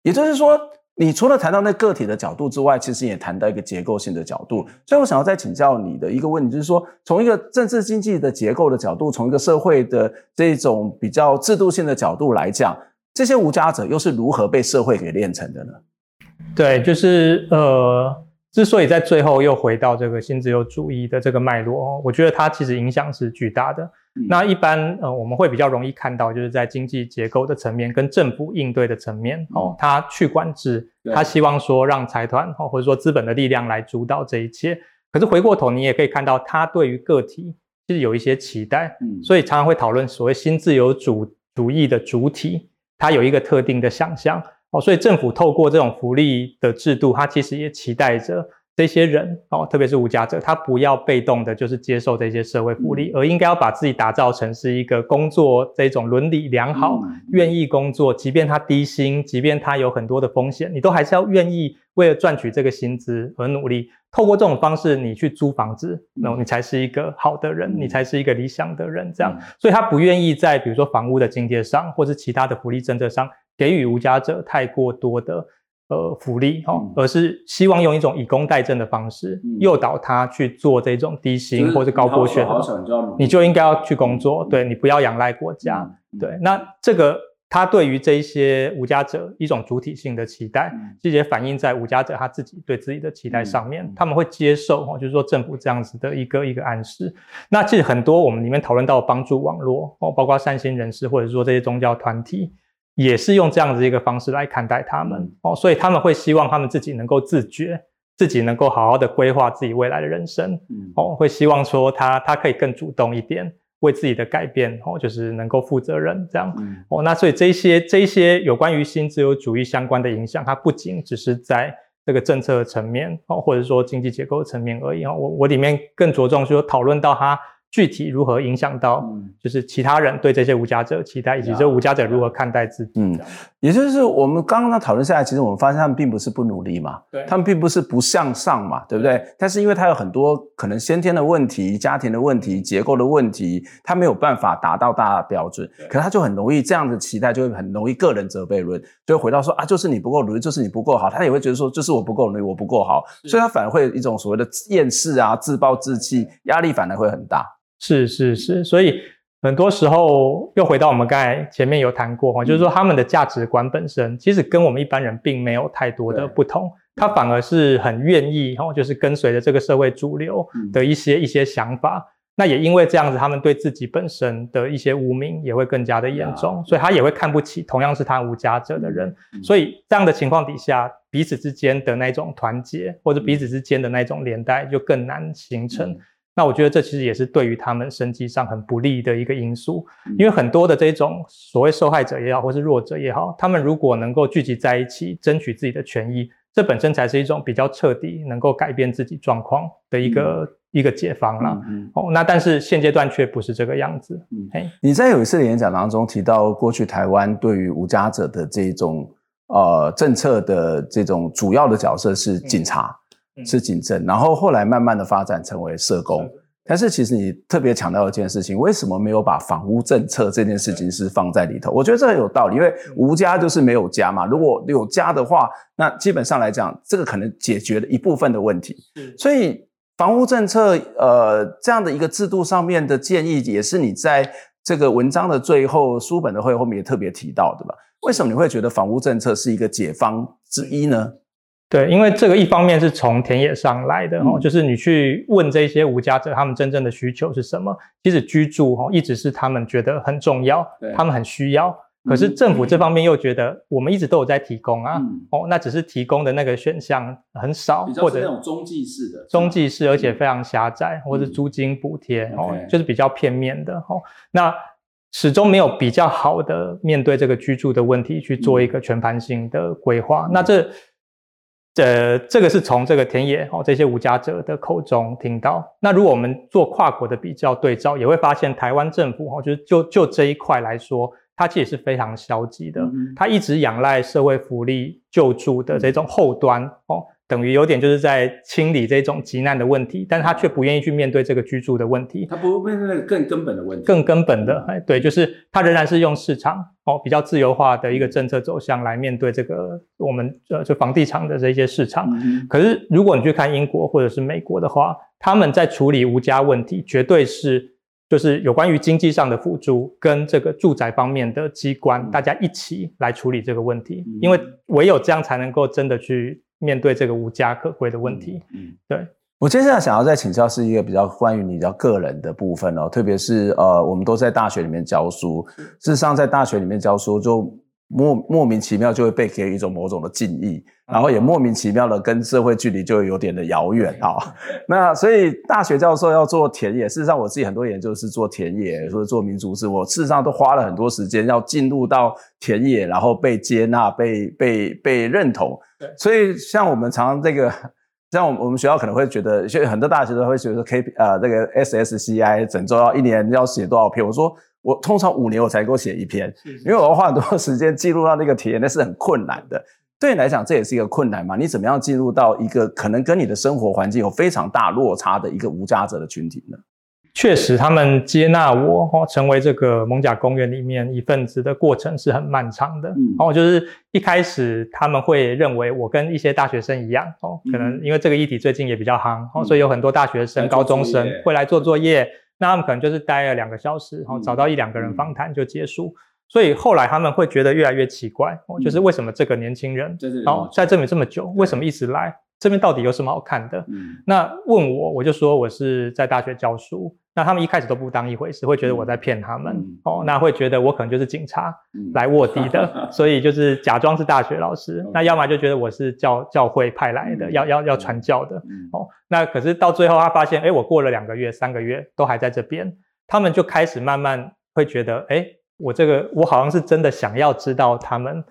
也就是说。你除了谈到那个体的角度之外，其实也谈到一个结构性的角度。所以我想要再请教你的一个问题，就是说，从一个政治经济的结构的角度，从一个社会的这种比较制度性的角度来讲，这些无家者又是如何被社会给炼成的呢？对，就是呃，之所以在最后又回到这个新自由主义的这个脉络哦，我觉得它其实影响是巨大的。嗯、那一般呃，我们会比较容易看到，就是在经济结构的层面跟政府应对的层面哦，它去管制，它希望说让财团哦或者说资本的力量来主导这一切。可是回过头，你也可以看到，它对于个体其实有一些期待。嗯，所以常常会讨论所谓新自由主主义的主体，它有一个特定的想象。哦，所以政府透过这种福利的制度，它其实也期待着这些人哦，特别是无家者，他不要被动的，就是接受这些社会福利，而应该要把自己打造成是一个工作这种伦理良好、愿意工作，即便他低薪，即便他有很多的风险，你都还是要愿意为了赚取这个薪资而努力。透过这种方式，你去租房子，那你才是一个好的人，你才是一个理想的人。这样，所以他不愿意在比如说房屋的津贴上，或是其他的福利政策上。给予无家者太过多的呃福利哈，而是希望用一种以工代政的方式诱导他去做这种低薪或者高剥削的，你就应该要去工作，对，你不要仰赖国家，对，那这个他对于这一些无家者一种主体性的期待，这些反映在无家者他自己对自己的期待上面，他们会接受哈，就是说政府这样子的一个一个暗示。那其实很多我们里面讨论到帮助网络哦，包括善心人士或者说这些宗教团体。也是用这样子一个方式来看待他们哦，所以他们会希望他们自己能够自觉，自己能够好好的规划自己未来的人生哦，会希望说他他可以更主动一点，为自己的改变哦，就是能够负责任这样哦。那所以这些这些有关于新自由主义相关的影响，它不仅只是在这个政策层面哦，或者说经济结构层面而已哦。我我里面更着重说讨论到它。具体如何影响到，就是其他人对这些无家者期待，以及这无家者如何看待自己。嗯，也就是我们刚刚讨论下来，其实我们发现他们并不是不努力嘛，对，他们并不是不向上嘛，对不对？但是因为他有很多可能先天的问题、家庭的问题、结构的问题，他没有办法达到大家的标准，可是他就很容易这样的期待，就会很容易个人责备论，就会回到说啊，就是你不够努力，就是你不够好，他也会觉得说，就是我不够努力，我不够好，所以他反而会有一种所谓的厌世啊、自暴自弃，压力反而会很大。是是是，所以很多时候又回到我们刚才前面有谈过哈，就是说他们的价值观本身其实跟我们一般人并没有太多的不同，他反而是很愿意哈，就是跟随着这个社会主流的一些一些想法。那也因为这样子，他们对自己本身的一些污名也会更加的严重，所以他也会看不起同样是他无家者的人。所以这样的情况底下，彼此之间的那种团结或者彼此之间的那种连带就更难形成。那我觉得这其实也是对于他们生计上很不利的一个因素，因为很多的这种所谓受害者也好，或是弱者也好，他们如果能够聚集在一起，争取自己的权益，这本身才是一种比较彻底能够改变自己状况的一个、嗯、一个解方啦。嗯、哦，那但是现阶段却不是这个样子。嗯，嘿你在有一次的演讲当中提到，过去台湾对于无家者的这种呃政策的这种主要的角色是警察。嗯是警政，然后后来慢慢的发展成为社工。但是其实你特别强调一件事情，为什么没有把房屋政策这件事情是放在里头？我觉得这很有道理，因为无家就是没有家嘛。如果有家的话，那基本上来讲，这个可能解决了一部分的问题。所以房屋政策，呃，这样的一个制度上面的建议，也是你在这个文章的最后、书本的会后面也特别提到的吧？为什么你会觉得房屋政策是一个解方之一呢？对，因为这个一方面是从田野上来的哦，就是你去问这些无家者，他们真正的需求是什么？其实居住哦，一直是他们觉得很重要，他们很需要。可是政府这方面又觉得，我们一直都有在提供啊，哦，那只是提供的那个选项很少，或者那种中继式的，中继式而且非常狭窄，或者租金补贴哦，就是比较片面的哦。那始终没有比较好的面对这个居住的问题去做一个全盘性的规划。那这。呃，这个是从这个田野哦，这些无家者的口中听到。那如果我们做跨国的比较对照，也会发现台湾政府哦，就是就就这一块来说，它其实是非常消极的。它一直仰赖社会福利救助的这种后端哦。等于有点就是在清理这种急难的问题，但是他却不愿意去面对这个居住的问题。他不会面对那个更根本的问题。更根本的，哎，对，就是他仍然是用市场哦，比较自由化的一个政策走向来面对这个我们呃就房地产的这些市场。嗯。可是如果你去看英国或者是美国的话，他们在处理无家问题，绝对是就是有关于经济上的辅助跟这个住宅方面的机关，大家一起来处理这个问题，因为唯有这样才能够真的去。面对这个无家可归的问题。嗯，对。我接下来想要再请教是一个比较关于你比较个人的部分哦，特别是呃，我们都在大学里面教书，事实上在大学里面教书就莫莫名其妙就会被给予一种某种的敬意，然后也莫名其妙的跟社会距离就有点的遥远啊。那所以大学教授要做田野，事实上我自己很多研究是做田野或者做民族志，我事实上都花了很多时间要进入到田野，然后被接纳、被被被认同。所以像我们常常这个。像我们我们学校可能会觉得，就很多大学都会觉得说 K 呃这个 SSCI 整周要一年要写多少篇？我说我通常五年我才够写一篇，因为我要花很多时间记录到那个体验，那是很困难的。对你来讲，这也是一个困难嘛？你怎么样进入到一个可能跟你的生活环境有非常大落差的一个无家者的群体呢？确实，他们接纳我哦成为这个蒙甲公园里面一份子的过程是很漫长的。嗯，哦，就是一开始他们会认为我跟一些大学生一样，哦，可能因为这个议题最近也比较夯，哦，所以有很多大学生、高中生会来做作业，那他们可能就是待了两个小时，然后找到一两个人访谈就结束。所以后来他们会觉得越来越奇怪，哦，就是为什么这个年轻人，哦，在这里这么久，为什么一直来？这边到底有什么好看的？嗯，那问我，我就说我是在大学教书。那他们一开始都不当一回事，会觉得我在骗他们。嗯、哦，那会觉得我可能就是警察来卧底的，嗯、所以就是假装是大学老师。嗯、那要么就觉得我是教教会派来的，嗯、要要要传教的。嗯、哦，那可是到最后他发现，哎，我过了两个月、三个月都还在这边，他们就开始慢慢会觉得，哎。我这个，我好像是真的想要知道他们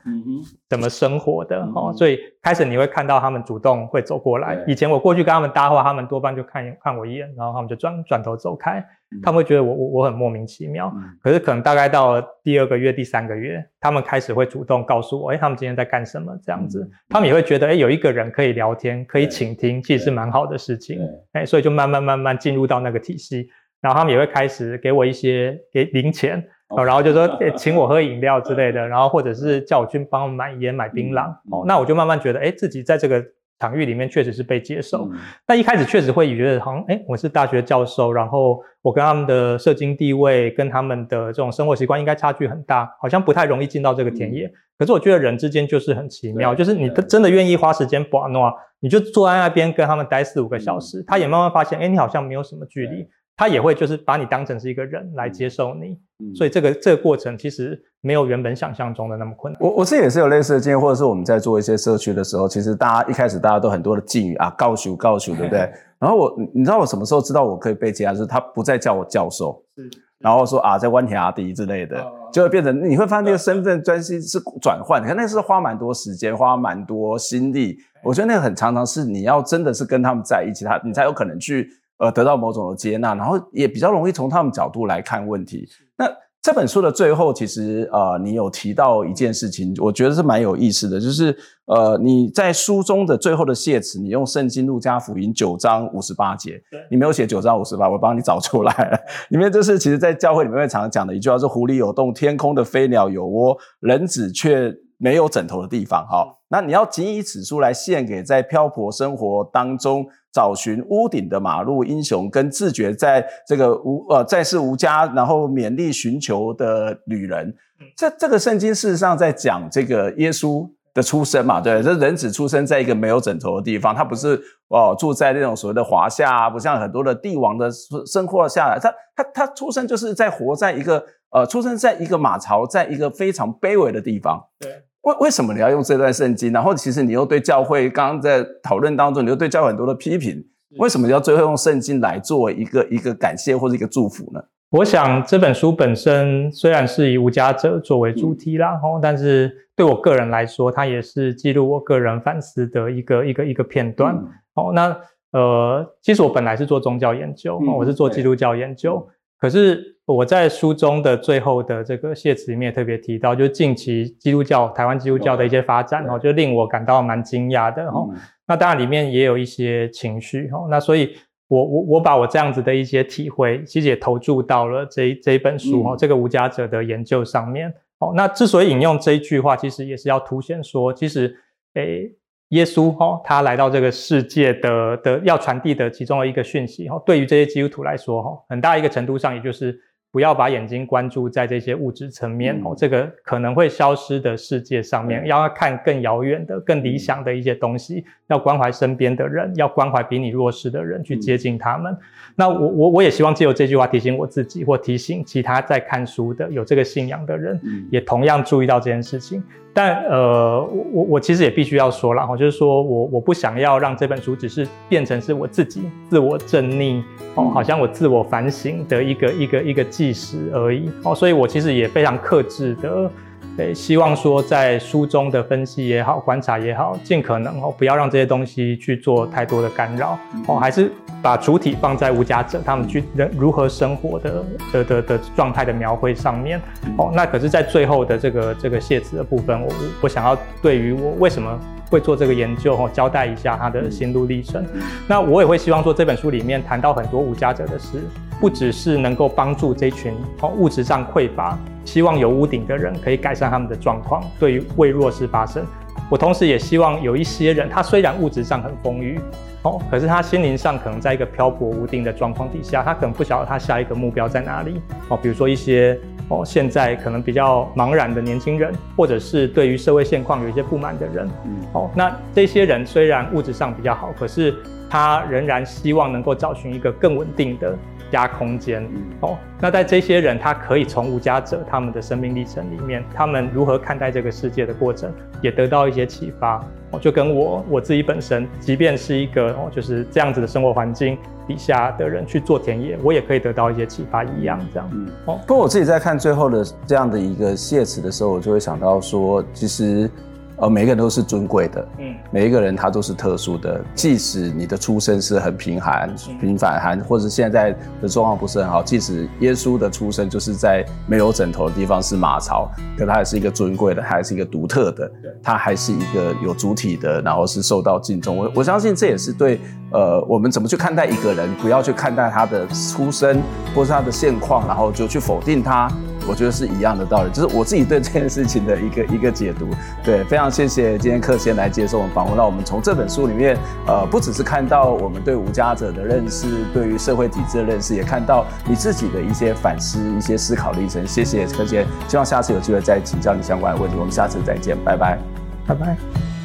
怎么生活的，嗯、哦，所以开始你会看到他们主动会走过来。以前我过去跟他们搭话，他们多半就看看我一眼，然后他们就转转头走开。嗯、他们会觉得我我我很莫名其妙。嗯、可是可能大概到了第二个月、第三个月，他们开始会主动告诉我，哎，他们今天在干什么？这样子，嗯、他们也会觉得，哎，有一个人可以聊天，可以倾听，其实是蛮好的事情。哎，所以就慢慢慢慢进入到那个体系，然后他们也会开始给我一些给零钱。哦，然后就说 请我喝饮料之类的，然后或者是叫我去帮我买烟、买槟榔。哦，那我就慢慢觉得，哎，自己在这个场域里面确实是被接受。那一开始确实会觉得，好像，哎，我是大学教授，然后我跟他们的社经地位跟他们的这种生活习惯应该差距很大，好像不太容易进到这个田野。可是我觉得人之间就是很奇妙，就是你真的愿意花时间把诺，你就坐在那边跟他们待四五个小时，他也慢慢发现，哎，你好像没有什么距离。他也会就是把你当成是一个人来接受你，嗯、所以这个这个过程其实没有原本想象中的那么困难。我我自己也是有类似的经验，或者是我们在做一些社区的时候，其实大家一开始大家都很多的敬语啊，告诉告诉，对不对？然后我你知道我什么时候知道我可以被接纳？就是他不再叫我教授，是，然后说啊在湾田阿迪之类的，哦、就会变成你会发现那个身份专心是转换，看那是花蛮多时间，花蛮多心力。我觉得那个很常常是你要真的是跟他们在一起，他你才有可能去。呃，得到某种的接纳，然后也比较容易从他们角度来看问题。那这本书的最后，其实呃，你有提到一件事情，我觉得是蛮有意思的，就是呃，你在书中的最后的谢词，你用圣经路加福音九章五十八节，你没有写九章五十八，我帮你找出来了。里面就是其实，在教会里面会常常讲的一句话，是狐狸有洞，天空的飞鸟有窝，人子却没有枕头的地方。哈，那你要仅以此书来献给在漂泊生活当中。找寻屋顶的马路英雄，跟自觉在这个无呃在世无家，然后勉力寻求的旅人。这这个圣经事实上在讲这个耶稣的出生嘛，对，这人只出生在一个没有枕头的地方，他不是哦住在那种所谓的华夏啊，不像很多的帝王的生活下来，他他他出生就是在活在一个呃出生在一个马槽，在一个非常卑微的地方。对。为为什么你要用这段圣经？然后其实你又对教会刚刚在讨论当中，你又对教会很多的批评。为什么要最后用圣经来作为一个一个感谢或者一个祝福呢？我想这本书本身虽然是以无家者作为主题啦，嗯、但是对我个人来说，它也是记录我个人反思的一个一个一个片段。嗯、哦，那呃，其实我本来是做宗教研究，嗯、我是做基督教研究，嗯、可是。我在书中的最后的这个谢词里面也特别提到，就是近期基督教台湾基督教的一些发展哦，就令我感到蛮惊讶的哈。那当然里面也有一些情绪哈。那所以我我我把我这样子的一些体会，其实也投注到了这这一本书哈，这个无家者的研究上面。哦，那之所以引用这一句话，其实也是要凸显说，其实诶。耶稣哈，他来到这个世界的的要传递的其中的一个讯息哈，对于这些基督徒来说哈，很大一个程度上也就是不要把眼睛关注在这些物质层面哦，这个可能会消失的世界上面，要看更遥远的、更理想的一些东西，要关怀身边的人，要关怀比你弱势的人，去接近他们。那我我我也希望借由这句话提醒我自己，或提醒其他在看书的、有这个信仰的人，也同样注意到这件事情。但呃，我我我其实也必须要说了哈，就是说我我不想要让这本书只是变成是我自己自我正逆哦，好像我自我反省的一个一个一个计时而已哦，所以我其实也非常克制的。对，希望说在书中的分析也好，观察也好，尽可能哦，不要让这些东西去做太多的干扰哦，还是把主体放在无家者他们去人如何生活的的的的状态的描绘上面哦。那可是，在最后的这个这个谢词的部分，我我想要对于我为什么会做这个研究哦，交代一下他的心路历程。那我也会希望说，这本书里面谈到很多无家者的事。不只是能够帮助这群哦物质上匮乏、希望有屋顶的人可以改善他们的状况，对于为弱势发声。我同时也希望有一些人，他虽然物质上很丰裕哦，可是他心灵上可能在一个漂泊无定的状况底下，他可能不晓得他下一个目标在哪里哦。比如说一些哦现在可能比较茫然的年轻人，或者是对于社会现况有一些不满的人嗯哦。那这些人虽然物质上比较好，可是他仍然希望能够找寻一个更稳定的。加空间哦，那在这些人，他可以从无家者他们的生命历程里面，他们如何看待这个世界的过程，也得到一些启发哦。就跟我我自己本身，即便是一个哦，就是这样子的生活环境底下的人去做田野，我也可以得到一些启发一样，这样。嗯，哦，不过我自己在看最后的这样的一个谢词的时候，我就会想到说，其实。呃，每一个人都是尊贵的，嗯，每一个人他都是特殊的，即使你的出身是很贫寒、平凡寒，或者现在的状况不是很好，即使耶稣的出生就是在没有枕头的地方是马槽，可他还是一个尊贵的，他还是一个独特的，他还是一个有主体的，然后是受到敬重。我我相信这也是对，呃，我们怎么去看待一个人，不要去看待他的出身或是他的现况，然后就去否定他。我觉得是一样的道理，就是我自己对这件事情的一个 一个解读。对，非常谢谢今天克先来接受我们访问，让我们从这本书里面，呃，不只是看到我们对无家者的认识，对于社会体制的认识，也看到你自己的一些反思、一些思考历程。谢谢克先，希望下次有机会再请教你相关的问题。我们下次再见，拜拜，拜拜。